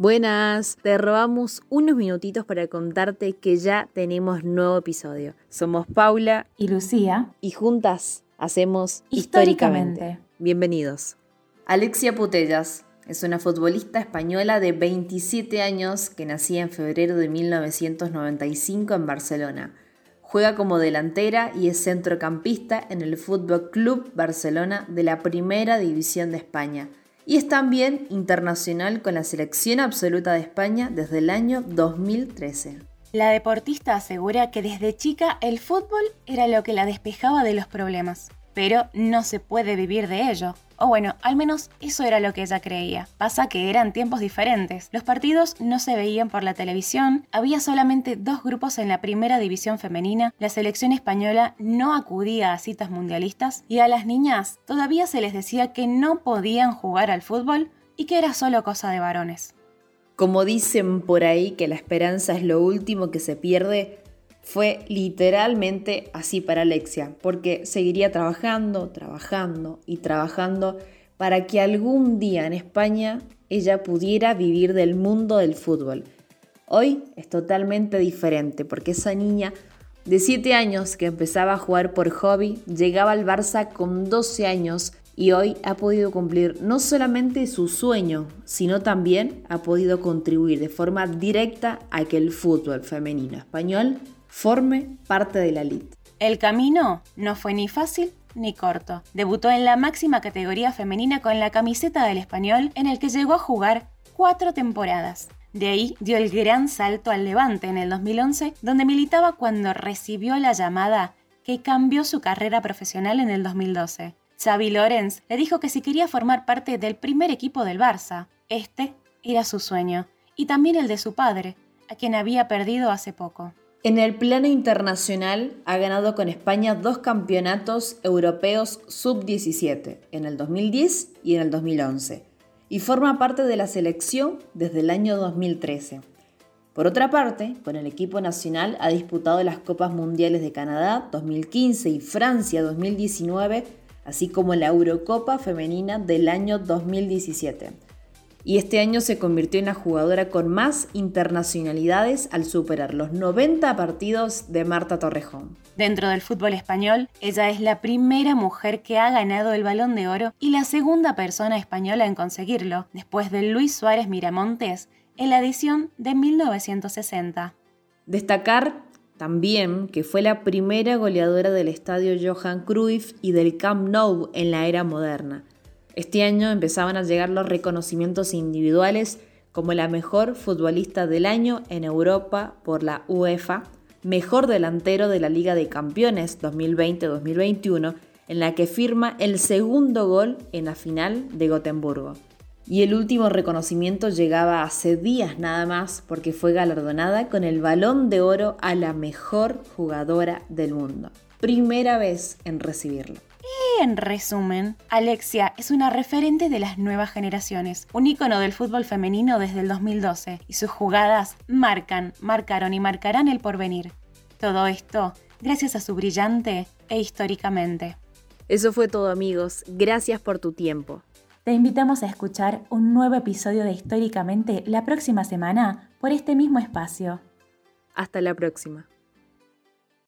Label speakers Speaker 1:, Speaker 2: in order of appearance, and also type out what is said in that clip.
Speaker 1: Buenas, te robamos unos minutitos para contarte que ya tenemos nuevo episodio. Somos Paula
Speaker 2: y Lucía
Speaker 1: y juntas hacemos
Speaker 2: históricamente.
Speaker 1: históricamente. Bienvenidos. Alexia Putellas es una futbolista española de 27 años que nacía en febrero de 1995 en Barcelona. Juega como delantera y es centrocampista en el Fútbol Club Barcelona de la Primera División de España y es también internacional con la selección absoluta de España desde el año 2013.
Speaker 2: La deportista asegura que desde chica el fútbol era lo que la despejaba de los problemas pero no se puede vivir de ello. O bueno, al menos eso era lo que ella creía. Pasa que eran tiempos diferentes. Los partidos no se veían por la televisión, había solamente dos grupos en la primera división femenina, la selección española no acudía a citas mundialistas y a las niñas todavía se les decía que no podían jugar al fútbol y que era solo cosa de varones.
Speaker 1: Como dicen por ahí que la esperanza es lo último que se pierde, fue literalmente así para Alexia, porque seguiría trabajando, trabajando y trabajando para que algún día en España ella pudiera vivir del mundo del fútbol. Hoy es totalmente diferente porque esa niña de 7 años que empezaba a jugar por hobby llegaba al Barça con 12 años y hoy ha podido cumplir no solamente su sueño, sino también ha podido contribuir de forma directa a que el fútbol femenino español forme parte de la elite.
Speaker 2: El camino no fue ni fácil ni corto. Debutó en la máxima categoría femenina con la camiseta del español, en el que llegó a jugar cuatro temporadas. De ahí dio el gran salto al Levante en el 2011, donde militaba cuando recibió la llamada que cambió su carrera profesional en el 2012. Xavi Lorenz le dijo que si quería formar parte del primer equipo del Barça, este era su sueño, y también el de su padre, a quien había perdido hace poco.
Speaker 1: En el plano internacional ha ganado con España dos campeonatos europeos sub-17, en el 2010 y en el 2011, y forma parte de la selección desde el año 2013. Por otra parte, con el equipo nacional ha disputado las Copas Mundiales de Canadá 2015 y Francia 2019, así como la Eurocopa Femenina del año 2017 y este año se convirtió en la jugadora con más internacionalidades al superar los 90 partidos de Marta Torrejón.
Speaker 2: Dentro del fútbol español, ella es la primera mujer que ha ganado el balón de oro y la segunda persona española en conseguirlo, después de Luis Suárez Miramontes en la edición de 1960.
Speaker 1: Destacar también que fue la primera goleadora del estadio Johan Cruyff y del Camp Nou en la era moderna este año empezaban a llegar los reconocimientos individuales como la mejor futbolista del año en Europa por la UEFA, mejor delantero de la Liga de Campeones 2020-2021, en la que firma el segundo gol en la final de Gotemburgo. Y el último reconocimiento llegaba hace días nada más porque fue galardonada con el balón de oro a la mejor jugadora del mundo. Primera vez en recibirlo
Speaker 2: en resumen, Alexia es una referente de las nuevas generaciones, un ícono del fútbol femenino desde el 2012, y sus jugadas marcan, marcaron y marcarán el porvenir. Todo esto gracias a su brillante e históricamente.
Speaker 1: Eso fue todo amigos, gracias por tu tiempo.
Speaker 2: Te invitamos a escuchar un nuevo episodio de Históricamente la próxima semana por este mismo espacio.
Speaker 1: Hasta la próxima.